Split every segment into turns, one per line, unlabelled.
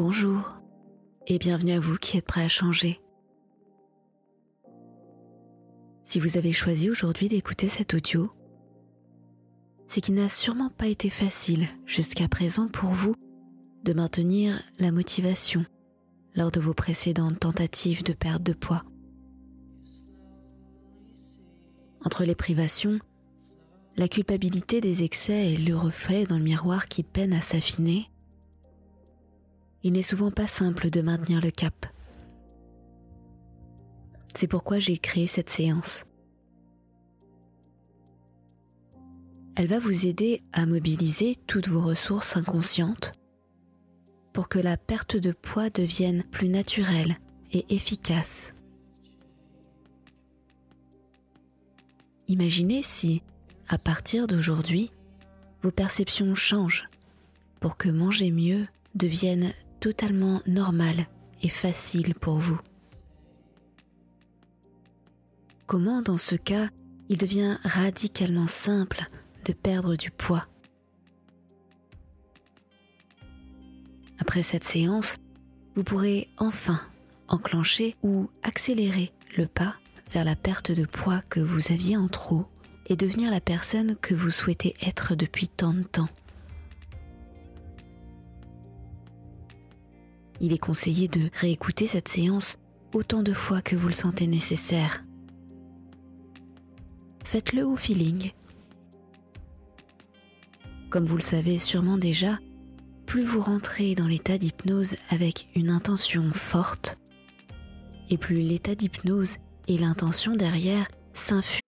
Bonjour et bienvenue à vous qui êtes prêts à changer. Si vous avez choisi aujourd'hui d'écouter cet audio, c'est qu'il n'a sûrement pas été facile jusqu'à présent pour vous de maintenir la motivation lors de vos précédentes tentatives de perte de poids. Entre les privations, la culpabilité des excès et le reflet dans le miroir qui peine à s'affiner, il n'est souvent pas simple de maintenir le cap. C'est pourquoi j'ai créé cette séance. Elle va vous aider à mobiliser toutes vos ressources inconscientes pour que la perte de poids devienne plus naturelle et efficace. Imaginez si, à partir d'aujourd'hui, vos perceptions changent pour que manger mieux devienne totalement normal et facile pour vous. Comment dans ce cas il devient radicalement simple de perdre du poids? Après cette séance, vous pourrez enfin enclencher ou accélérer le pas vers la perte de poids que vous aviez en trop et devenir la personne que vous souhaitez être depuis tant de temps. Il est conseillé de réécouter cette séance autant de fois que vous le sentez nécessaire. Faites-le au feeling. Comme vous le savez sûrement déjà, plus vous rentrez dans l'état d'hypnose avec une intention forte, et plus l'état d'hypnose et l'intention derrière s'infusent.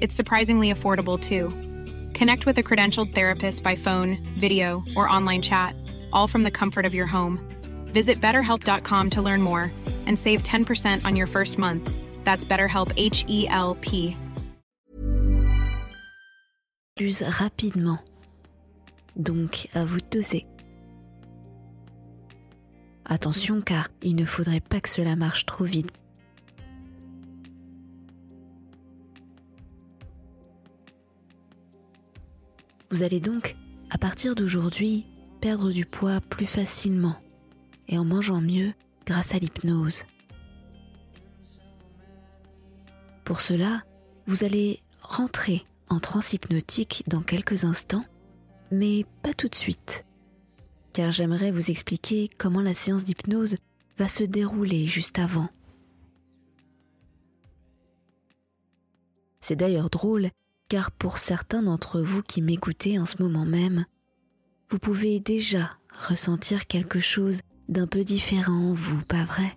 It's surprisingly affordable too. Connect with a credentialed therapist by phone, video, or online chat, all from the comfort of your home. Visit betterhelp.com to learn more and save 10% on your first month. That's BetterHelp H E L P.
plus rapidement. Donc à vous de doser. Attention car il ne faudrait pas que cela marche trop vite. Vous allez donc, à partir d'aujourd'hui, perdre du poids plus facilement et en mangeant mieux grâce à l'hypnose. Pour cela, vous allez rentrer en transe hypnotique dans quelques instants, mais pas tout de suite, car j'aimerais vous expliquer comment la séance d'hypnose va se dérouler juste avant. C'est d'ailleurs drôle, car pour certains d'entre vous qui m'écoutez en ce moment même, vous pouvez déjà ressentir quelque chose d'un peu différent en vous, pas vrai?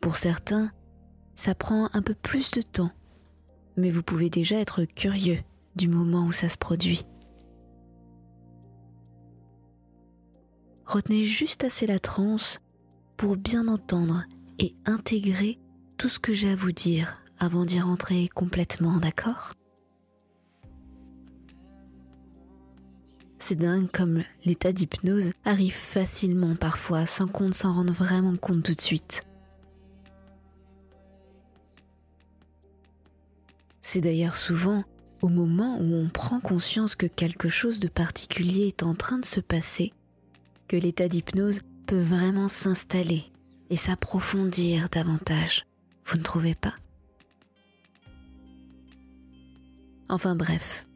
Pour certains, ça prend un peu plus de temps, mais vous pouvez déjà être curieux du moment où ça se produit. Retenez juste assez la transe pour bien entendre et intégrer tout ce que j'ai à vous dire avant d'y rentrer complètement, d'accord? C'est dingue comme l'état d'hypnose arrive facilement parfois sans qu'on ne s'en rende vraiment compte tout de suite. C'est d'ailleurs souvent au moment où on prend conscience que quelque chose de particulier est en train de se passer que l'état d'hypnose peut vraiment s'installer et s'approfondir davantage. Vous ne trouvez pas? Enfin bref,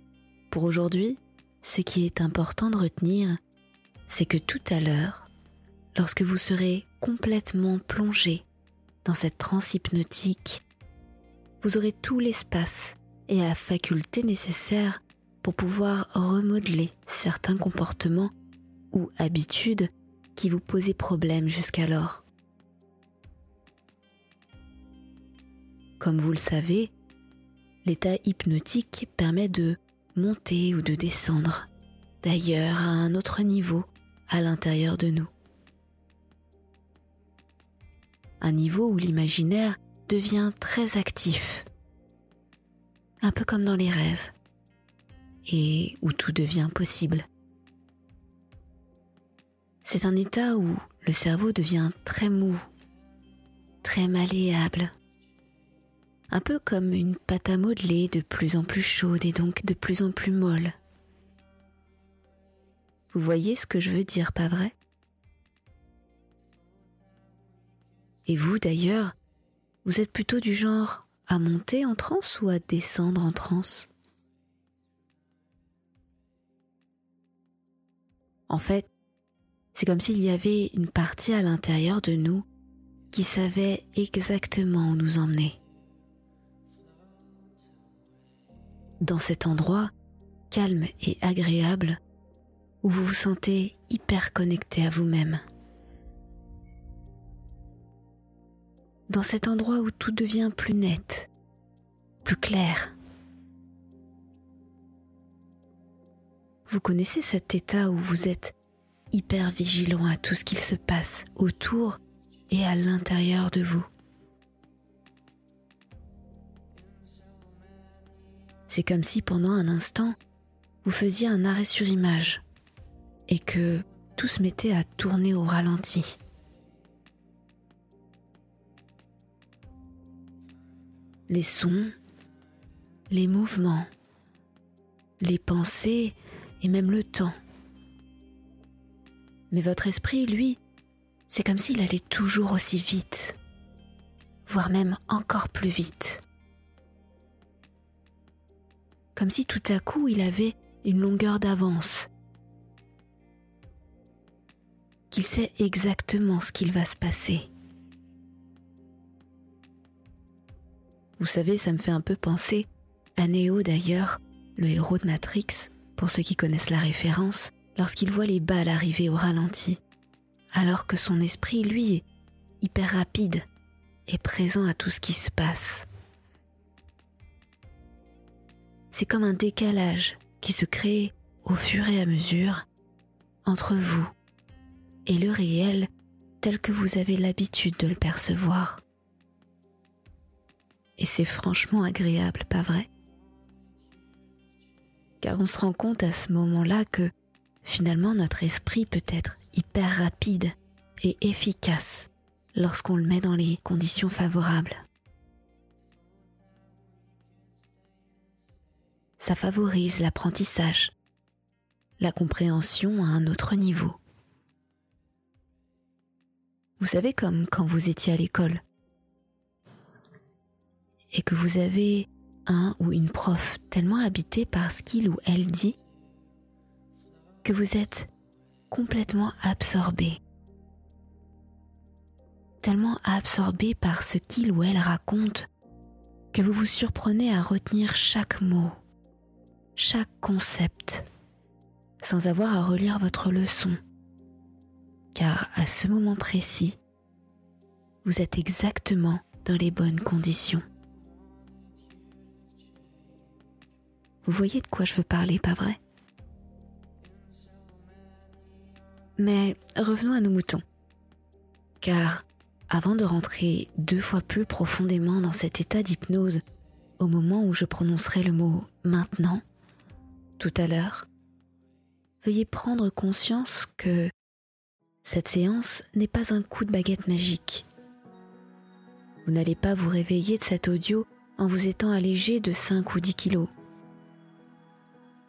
pour aujourd'hui, ce qui est important de retenir, c'est que tout à l'heure, lorsque vous serez complètement plongé dans cette transe hypnotique vous aurez tout l'espace et la faculté nécessaire pour pouvoir remodeler certains comportements ou habitudes qui vous posaient problème jusqu'alors. Comme vous le savez, l'état hypnotique permet de monter ou de descendre d'ailleurs à un autre niveau à l'intérieur de nous. Un niveau où l'imaginaire devient très actif, un peu comme dans les rêves, et où tout devient possible. C'est un état où le cerveau devient très mou, très malléable, un peu comme une pâte à modeler de plus en plus chaude et donc de plus en plus molle. Vous voyez ce que je veux dire, pas vrai? Et vous d'ailleurs, vous êtes plutôt du genre à monter en transe ou à descendre en transe? En fait, c'est comme s'il y avait une partie à l'intérieur de nous qui savait exactement où nous emmener. Dans cet endroit calme et agréable où vous vous sentez hyper connecté à vous-même. Dans cet endroit où tout devient plus net, plus clair. Vous connaissez cet état où vous êtes hyper vigilant à tout ce qu'il se passe autour et à l'intérieur de vous. C'est comme si pendant un instant, vous faisiez un arrêt sur image et que tout se mettait à tourner au ralenti. Les sons, les mouvements, les pensées et même le temps. Mais votre esprit, lui, c'est comme s'il allait toujours aussi vite, voire même encore plus vite. Comme si tout à coup il avait une longueur d'avance, qu'il sait exactement ce qu'il va se passer. Vous savez, ça me fait un peu penser à Neo d'ailleurs, le héros de Matrix, pour ceux qui connaissent la référence, lorsqu'il voit les balles arriver au ralenti, alors que son esprit, lui, est hyper rapide et présent à tout ce qui se passe. C'est comme un décalage qui se crée au fur et à mesure entre vous et le réel tel que vous avez l'habitude de le percevoir. Et c'est franchement agréable, pas vrai? Car on se rend compte à ce moment-là que Finalement, notre esprit peut être hyper rapide et efficace lorsqu'on le met dans les conditions favorables. Ça favorise l'apprentissage, la compréhension à un autre niveau. Vous savez comme quand vous étiez à l'école et que vous avez un ou une prof tellement habité par ce qu'il ou elle dit que vous êtes complètement absorbé, tellement absorbé par ce qu'il ou elle raconte que vous vous surprenez à retenir chaque mot, chaque concept, sans avoir à relire votre leçon, car à ce moment précis, vous êtes exactement dans les bonnes conditions. Vous voyez de quoi je veux parler, pas vrai? Mais revenons à nos moutons. Car avant de rentrer deux fois plus profondément dans cet état d'hypnose, au moment où je prononcerai le mot maintenant, tout à l'heure, veuillez prendre conscience que cette séance n'est pas un coup de baguette magique. Vous n'allez pas vous réveiller de cet audio en vous étant allégé de 5 ou 10 kilos.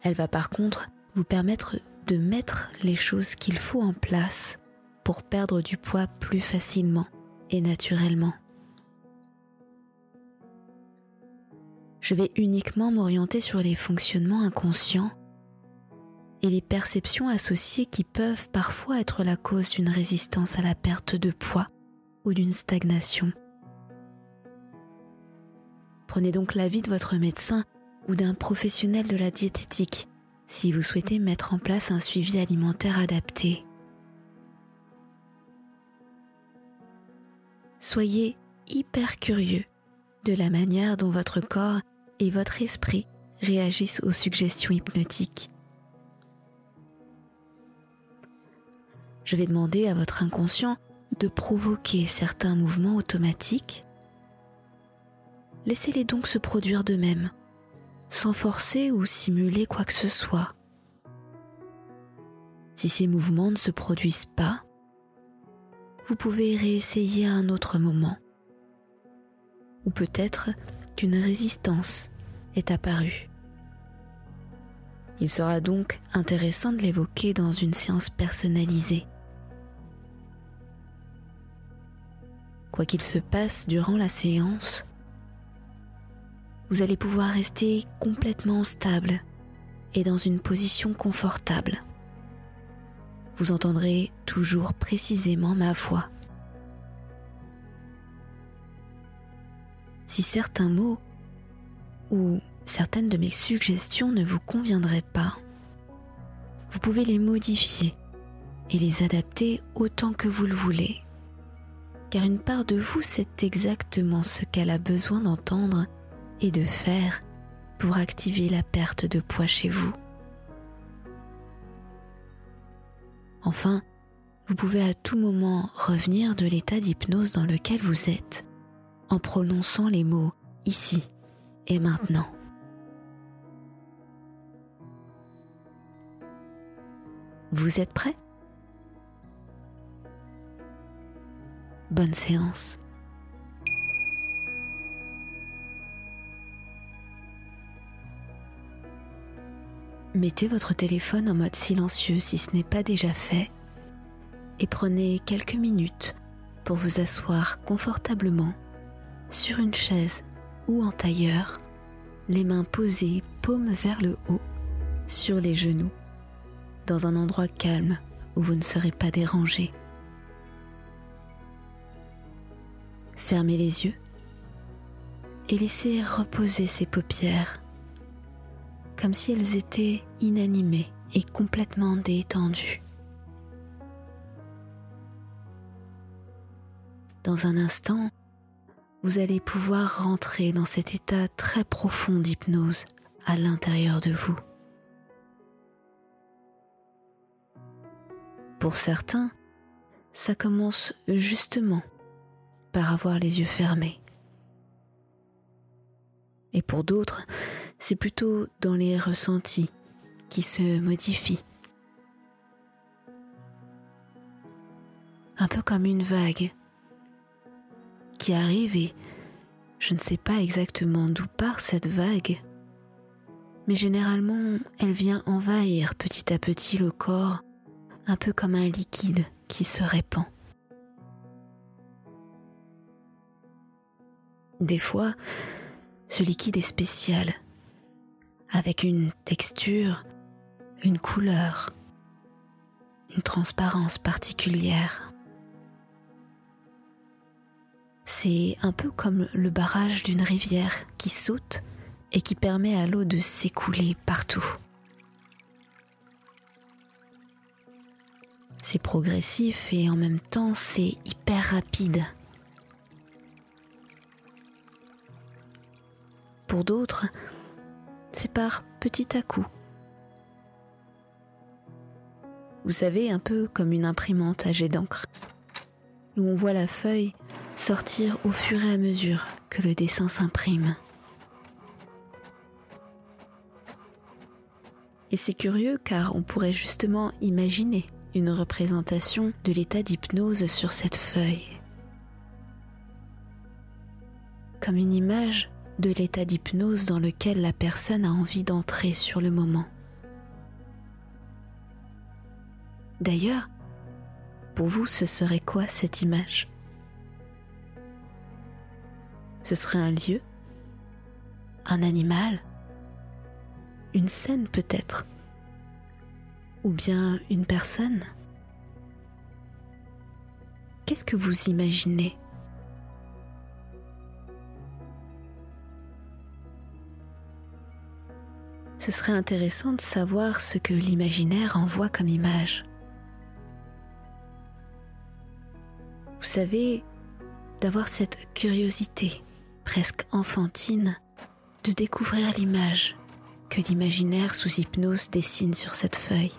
Elle va par contre vous permettre de mettre les choses qu'il faut en place pour perdre du poids plus facilement et naturellement. Je vais uniquement m'orienter sur les fonctionnements inconscients et les perceptions associées qui peuvent parfois être la cause d'une résistance à la perte de poids ou d'une stagnation. Prenez donc l'avis de votre médecin ou d'un professionnel de la diététique si vous souhaitez mettre en place un suivi alimentaire adapté. Soyez hyper curieux de la manière dont votre corps et votre esprit réagissent aux suggestions hypnotiques. Je vais demander à votre inconscient de provoquer certains mouvements automatiques. Laissez-les donc se produire d'eux-mêmes, sans forcer ou simuler quoi que ce soit. Si ces mouvements ne se produisent pas, vous pouvez réessayer à un autre moment. Ou peut-être résistance est apparue. Il sera donc intéressant de l'évoquer dans une séance personnalisée. Quoi qu'il se passe durant la séance, vous allez pouvoir rester complètement stable et dans une position confortable. Vous entendrez toujours précisément ma voix. Si certains mots ou certaines de mes suggestions ne vous conviendraient pas, vous pouvez les modifier et les adapter autant que vous le voulez. Car une part de vous sait exactement ce qu'elle a besoin d'entendre et de faire pour activer la perte de poids chez vous. Enfin, vous pouvez à tout moment revenir de l'état d'hypnose dans lequel vous êtes en prononçant les mots ici et maintenant. Vous êtes prêt Bonne séance. Mettez votre téléphone en mode silencieux si ce n'est pas déjà fait et prenez quelques minutes pour vous asseoir confortablement sur une chaise ou en tailleur, les mains posées paume vers le haut sur les genoux dans un endroit calme où vous ne serez pas dérangé. Fermez les yeux et laissez reposer ces paupières comme si elles étaient inanimées et complètement détendues. Dans un instant, vous allez pouvoir rentrer dans cet état très profond d'hypnose à l'intérieur de vous. Pour certains, ça commence justement par avoir les yeux fermés. Et pour d'autres, c'est plutôt dans les ressentis qui se modifient. Un peu comme une vague qui arrive et je ne sais pas exactement d'où part cette vague, mais généralement elle vient envahir petit à petit le corps un peu comme un liquide qui se répand. Des fois, ce liquide est spécial, avec une texture, une couleur, une transparence particulière. C'est un peu comme le barrage d'une rivière qui saute et qui permet à l'eau de s'écouler partout. C'est progressif et en même temps c'est hyper rapide. Pour d'autres, c'est par petit à coup. Vous savez, un peu comme une imprimante à jet d'encre, où on voit la feuille sortir au fur et à mesure que le dessin s'imprime. Et c'est curieux car on pourrait justement imaginer une représentation de l'état d'hypnose sur cette feuille. Comme une image de l'état d'hypnose dans lequel la personne a envie d'entrer sur le moment. D'ailleurs, pour vous, ce serait quoi cette image? Ce serait un lieu Un animal Une scène peut-être ou bien une personne. Qu'est-ce que vous imaginez? Ce serait intéressant de savoir ce que l'imaginaire envoie comme image. Vous savez, d'avoir cette curiosité presque enfantine de découvrir l'image que l'imaginaire sous hypnose dessine sur cette feuille.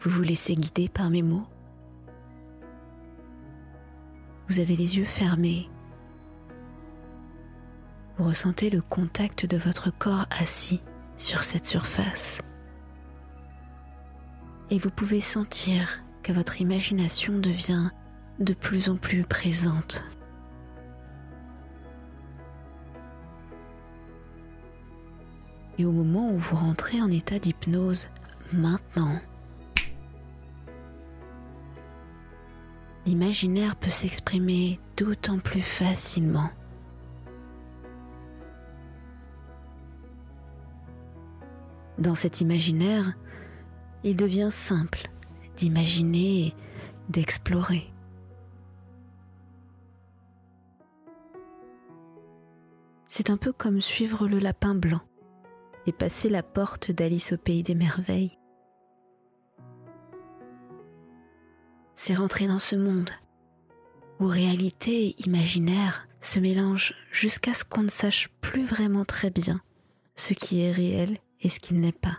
Vous vous laissez guider par mes mots. Vous avez les yeux fermés. Vous ressentez le contact de votre corps assis sur cette surface. Et vous pouvez sentir que votre imagination devient de plus en plus présente. Et au moment où vous rentrez en état d'hypnose, maintenant, l'imaginaire peut s'exprimer d'autant plus facilement. Dans cet imaginaire, il devient simple d'imaginer d'explorer. C'est un peu comme suivre le lapin blanc et passer la porte d'Alice au pays des merveilles. C'est rentrer dans ce monde où réalité et imaginaire se mélangent jusqu'à ce qu'on ne sache plus vraiment très bien ce qui est réel et ce qui ne l'est pas.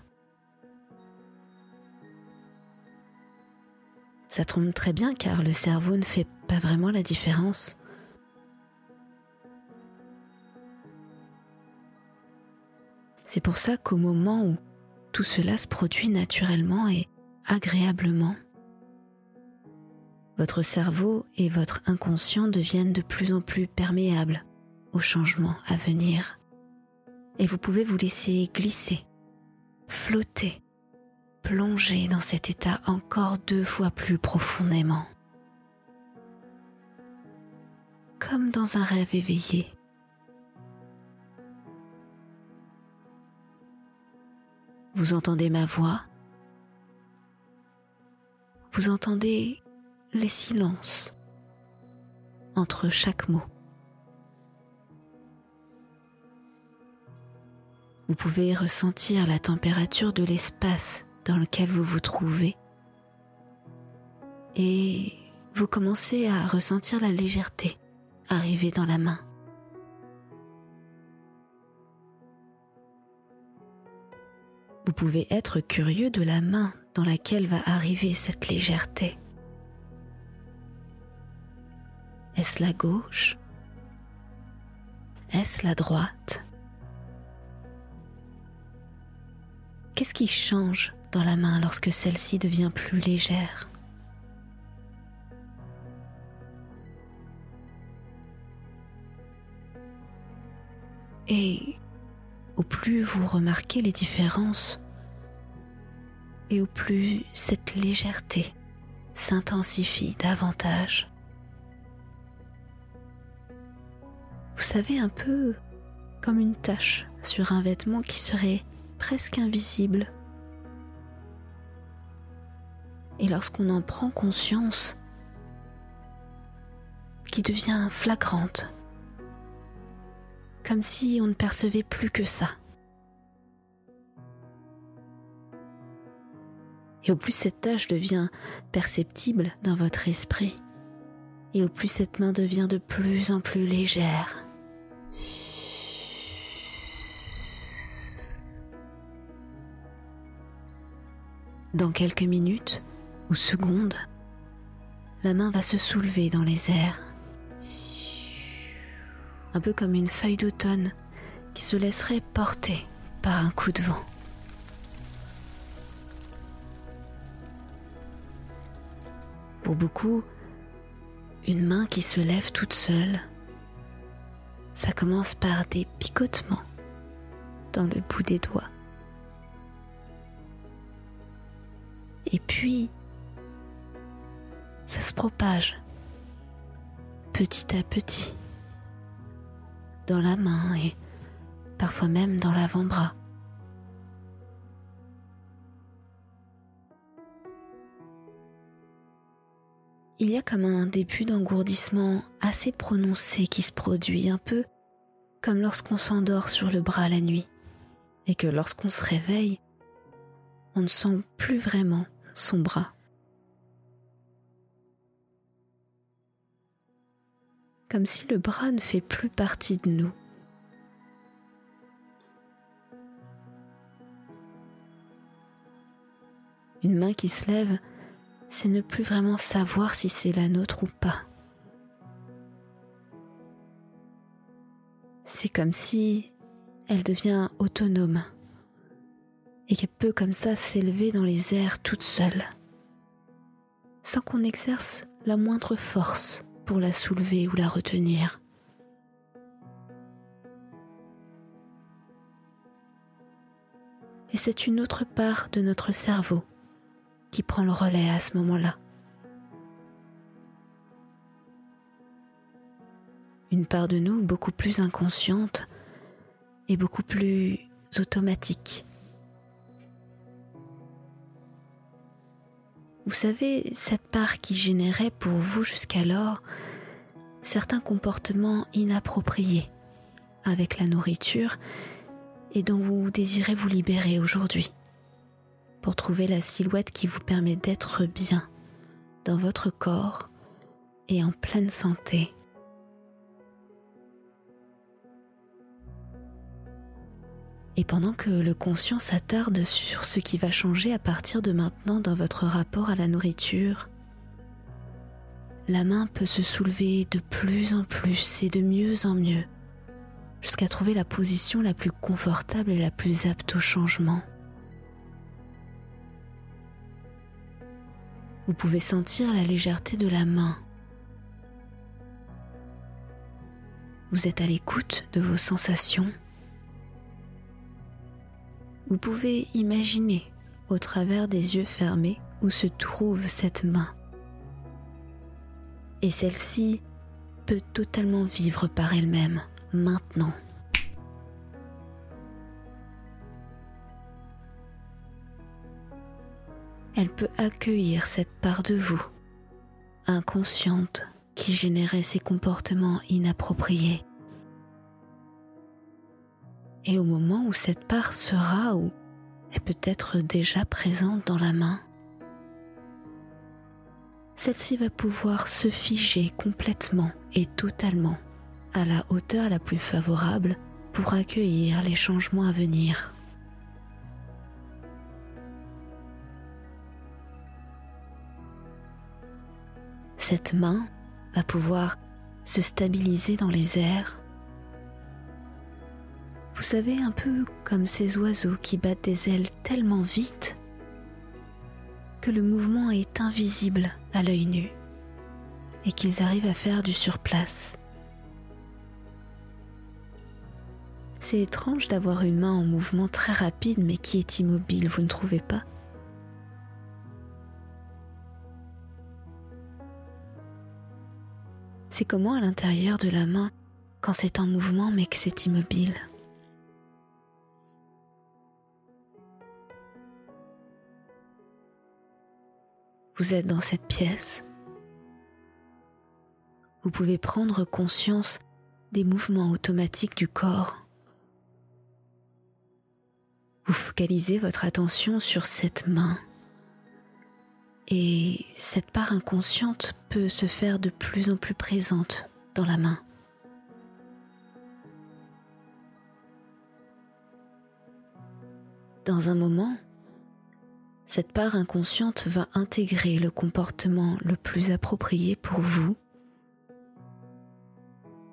Ça tombe très bien car le cerveau ne fait pas vraiment la différence. C'est pour ça qu'au moment où tout cela se produit naturellement et agréablement, votre cerveau et votre inconscient deviennent de plus en plus perméables aux changements à venir. Et vous pouvez vous laisser glisser, flotter plonger dans cet état encore deux fois plus profondément. Comme dans un rêve éveillé. Vous entendez ma voix? Vous entendez les silences entre chaque mot. Vous pouvez ressentir la température de l'espace dans lequel vous vous trouvez. Et vous commencez à ressentir la légèreté arriver dans la main. Vous pouvez être curieux de la main dans laquelle va arriver cette légèreté. Est-ce la gauche? Est-ce la droite? Qu'est-ce qui change dans la main lorsque celle-ci devient plus légère. Et au plus vous remarquez les différences, et au plus cette légèreté s'intensifie davantage. Vous savez un peu comme une tache sur un vêtement qui serait presque invisible et lorsqu'on en prend conscience, qui devient flagrante, comme si on ne percevait plus que ça. Et au plus cette tâche devient perceptible dans votre esprit, et au plus cette main devient de plus en plus légère. Dans quelques minutes, ou secondes, la main va se soulever dans les airs, un peu comme une feuille d'automne qui se laisserait porter par un coup de vent. Pour beaucoup, une main qui se lève toute seule, ça commence par des picotements dans le bout des doigts. Et puis, ça se propage petit à petit dans la main et parfois même dans l'avant-bras. Il y a comme un début d'engourdissement assez prononcé qui se produit un peu comme lorsqu'on s'endort sur le bras la nuit et que lorsqu'on se réveille, on ne sent plus vraiment son bras. Comme si le bras ne fait plus partie de nous. Une main qui se lève, c'est ne plus vraiment savoir si c'est la nôtre ou pas. C'est comme si elle devient autonome et qu'elle peut comme ça s'élever dans les airs toute seule, sans qu'on exerce la moindre force pour la soulever ou la retenir. Et c'est une autre part de notre cerveau qui prend le relais à ce moment-là. Une part de nous beaucoup plus inconsciente et beaucoup plus automatique. Vous savez, cette part qui générait pour vous jusqu'alors certains comportements inappropriés avec la nourriture et dont vous désirez vous libérer aujourd'hui pour trouver la silhouette qui vous permet d'être bien dans votre corps et en pleine santé. Et pendant que le conscient s'attarde sur ce qui va changer à partir de maintenant dans votre rapport à la nourriture, la main peut se soulever de plus en plus et de mieux en mieux, jusqu'à trouver la position la plus confortable et la plus apte au changement. Vous pouvez sentir la légèreté de la main. Vous êtes à l'écoute de vos sensations. Vous pouvez imaginer au travers des yeux fermés où se trouve cette main. Et celle-ci peut totalement vivre par elle-même maintenant. elle peut accueillir cette part de vous, inconsciente, qui générait ces comportements inappropriés. Et au moment où cette part sera ou est peut-être déjà présente dans la main, celle-ci va pouvoir se figer complètement et totalement à la hauteur la plus favorable pour accueillir les changements à venir. cette main va pouvoir se stabiliser dans les airs. Vous savez, un peu comme ces oiseaux qui battent des ailes tellement vite que le mouvement est invisible à l'œil nu et qu'ils arrivent à faire du surplace. C'est étrange d'avoir une main en mouvement très rapide mais qui est immobile, vous ne trouvez pas? C'est comment à l'intérieur de la main quand c'est en mouvement mais que c'est immobile? Vous êtes dans cette pièce. Vous pouvez prendre conscience des mouvements automatiques du corps. Vous focalisez votre attention sur cette main et cette part inconsciente peut se faire de plus en plus présente dans la main. Dans un moment, cette part inconsciente va intégrer le comportement le plus approprié pour vous,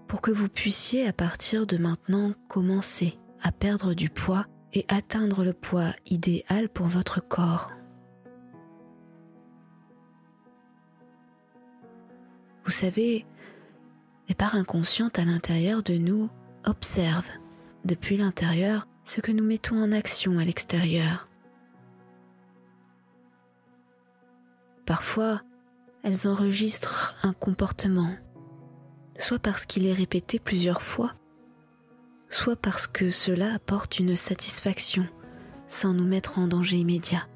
pour que vous puissiez à partir de maintenant commencer à perdre du poids et atteindre le poids idéal pour votre corps. Vous savez, les parts inconscientes à l'intérieur de nous observent depuis l'intérieur ce que nous mettons en action à l'extérieur. Parfois, elles enregistrent un comportement, soit parce qu'il est répété plusieurs fois, soit parce que cela apporte une satisfaction sans nous mettre en danger immédiat.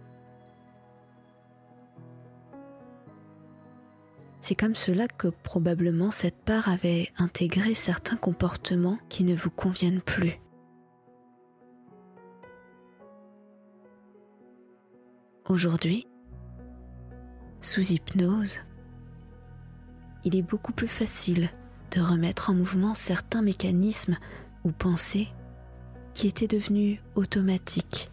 C'est comme cela que probablement cette part avait intégré certains comportements qui ne vous conviennent plus. Aujourd'hui, sous hypnose, il est beaucoup plus facile de remettre en mouvement certains mécanismes ou pensées qui étaient devenus automatiques.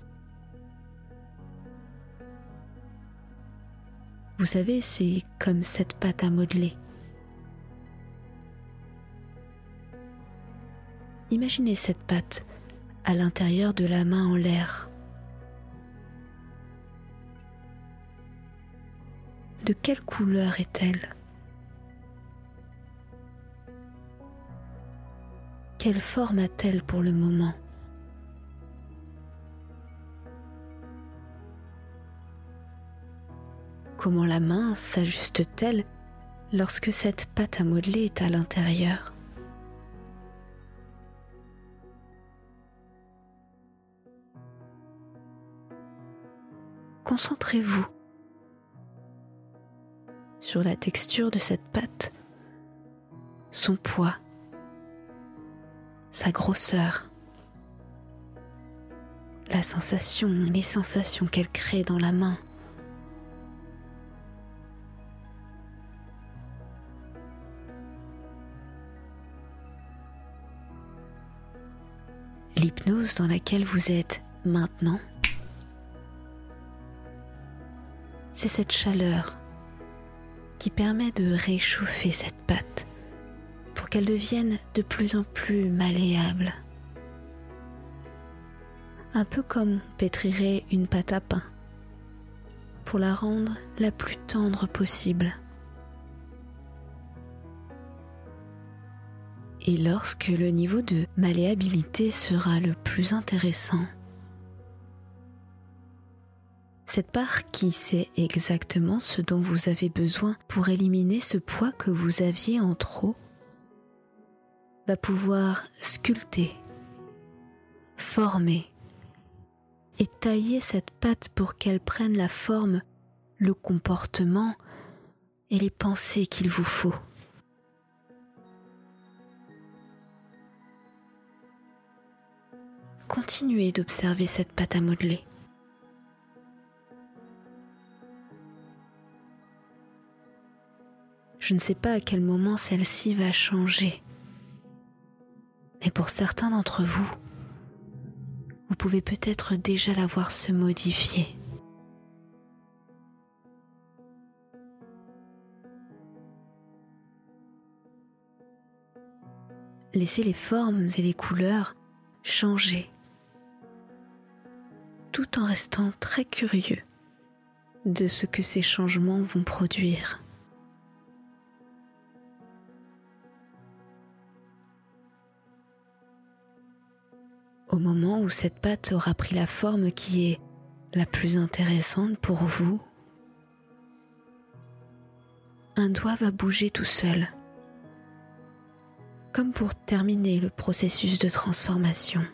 Vous savez, c'est comme cette pâte à modeler. Imaginez cette pâte à l'intérieur de la main en l'air. De quelle couleur est-elle? Quelle forme a-t-elle pour le moment? Comment la main s'ajuste-t-elle lorsque cette pâte à modeler est à l'intérieur? Concentrez-vous sur la texture de cette pâte, son poids, sa grosseur, la sensation, les sensations qu'elle crée dans la main. L'hypnose dans laquelle vous êtes maintenant, c'est cette chaleur qui permet de réchauffer cette pâte pour qu'elle devienne de plus en plus malléable. Un peu comme pétrirait une pâte à pain pour la rendre la plus tendre possible. Et lorsque le niveau de malléabilité sera le plus intéressant, cette part qui sait exactement ce dont vous avez besoin pour éliminer ce poids que vous aviez en trop va pouvoir sculpter, former et tailler cette pâte pour qu'elle prenne la forme, le comportement et les pensées qu'il vous faut. Continuez d'observer cette pâte à modeler. Je ne sais pas à quel moment celle-ci va changer. Mais pour certains d'entre vous, vous pouvez peut-être déjà la voir se modifier. Laissez les formes et les couleurs changer tout en restant très curieux de ce que ces changements vont produire. Au moment où cette pâte aura pris la forme qui est la plus intéressante pour vous, un doigt va bouger tout seul, comme pour terminer le processus de transformation.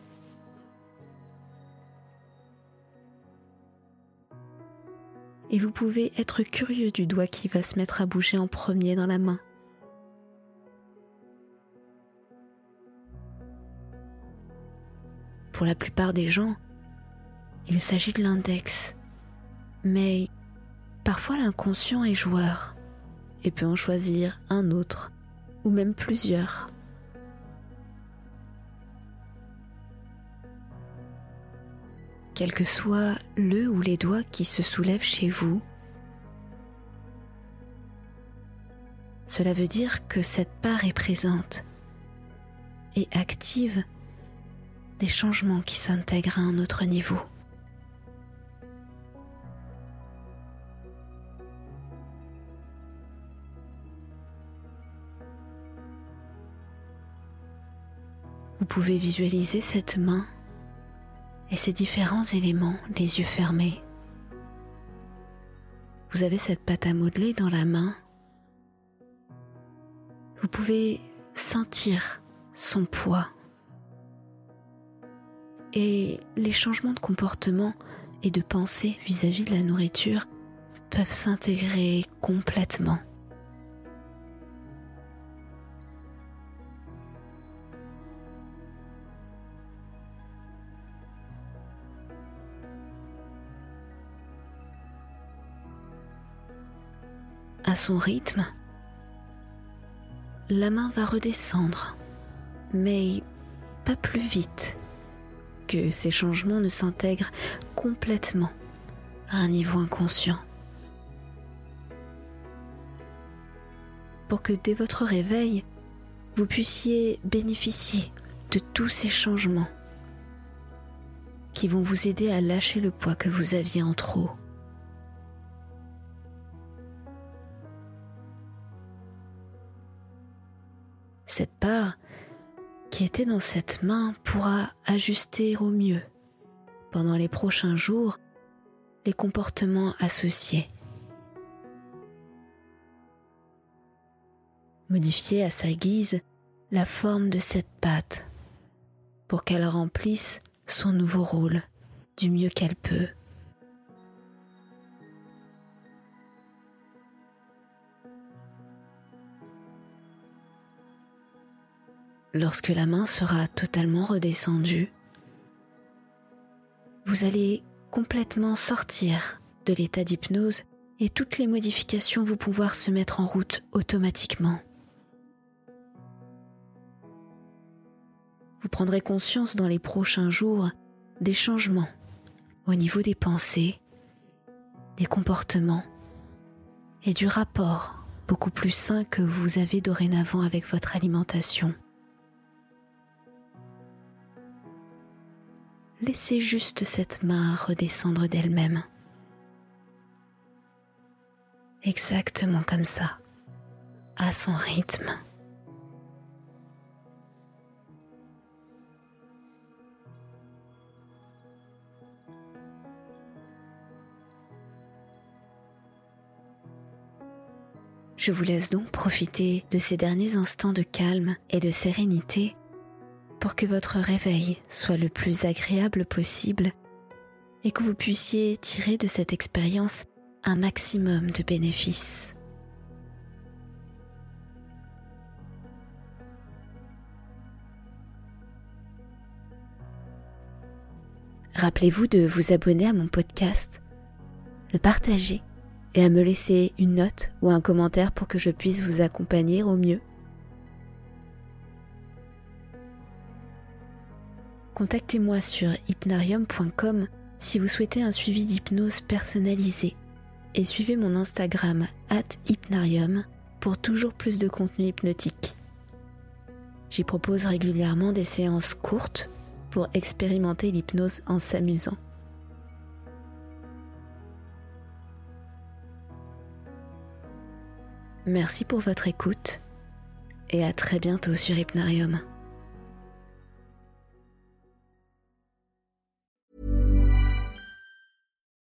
et vous pouvez être curieux du doigt qui va se mettre à bouger en premier dans la main. Pour la plupart des gens, il s'agit de l'index, mais parfois l'inconscient est joueur et peut en choisir un autre ou même plusieurs. quel que soit le ou les doigts qui se soulèvent chez vous. Cela veut dire que cette part est présente et active changements qui s'intègrent à un autre niveau. Vous pouvez visualiser cette main et ces différents éléments les yeux fermés. Vous avez cette pâte à modeler dans la main. Vous pouvez sentir son poids et les changements de comportement et de pensée vis-à-vis de la nourriture peuvent s'intégrer complètement. à son rythme, la main va redescendre, mais pas plus vite que ces changements ne s'intègrent complètement à un niveau inconscient. Pour que dès votre réveil, vous puissiez bénéficier de tous ces changements qui vont vous aider à lâcher le poids que vous aviez en trop. Cette part qui était dans cette main pourra ajuster au mieux pendant les prochains jours les comportements associés. Modifier à sa guise la forme de cette pâte pour qu'elle remplisse son nouveau rôle du mieux qu'elle peut. Lorsque la main sera totalement redescendue, vous allez complètement sortir de l'état d'hypnose et toutes les modifications vont pouvoir se mettre en route automatiquement. Vous prendrez conscience dans les prochains jours des changements au niveau des pensées, des comportements et du rapport beaucoup plus sain que vous avez dorénavant avec votre alimentation. Laissez juste cette main redescendre d'elle-même. Exactement comme ça, à son rythme. Je vous laisse donc profiter de ces derniers instants de calme et de sérénité pour que votre réveil soit le plus agréable possible et que vous puissiez tirer de cette expérience un maximum de bénéfices. Rappelez-vous de vous abonner à mon podcast, le partager et à me laisser une note ou un commentaire pour que je puisse vous accompagner au mieux. Contactez-moi sur hypnarium.com si vous souhaitez un suivi d'hypnose personnalisé et suivez mon Instagram hypnarium pour toujours plus de contenu hypnotique. J'y propose régulièrement des séances courtes pour expérimenter l'hypnose en s'amusant. Merci pour votre écoute et à très bientôt sur Hypnarium.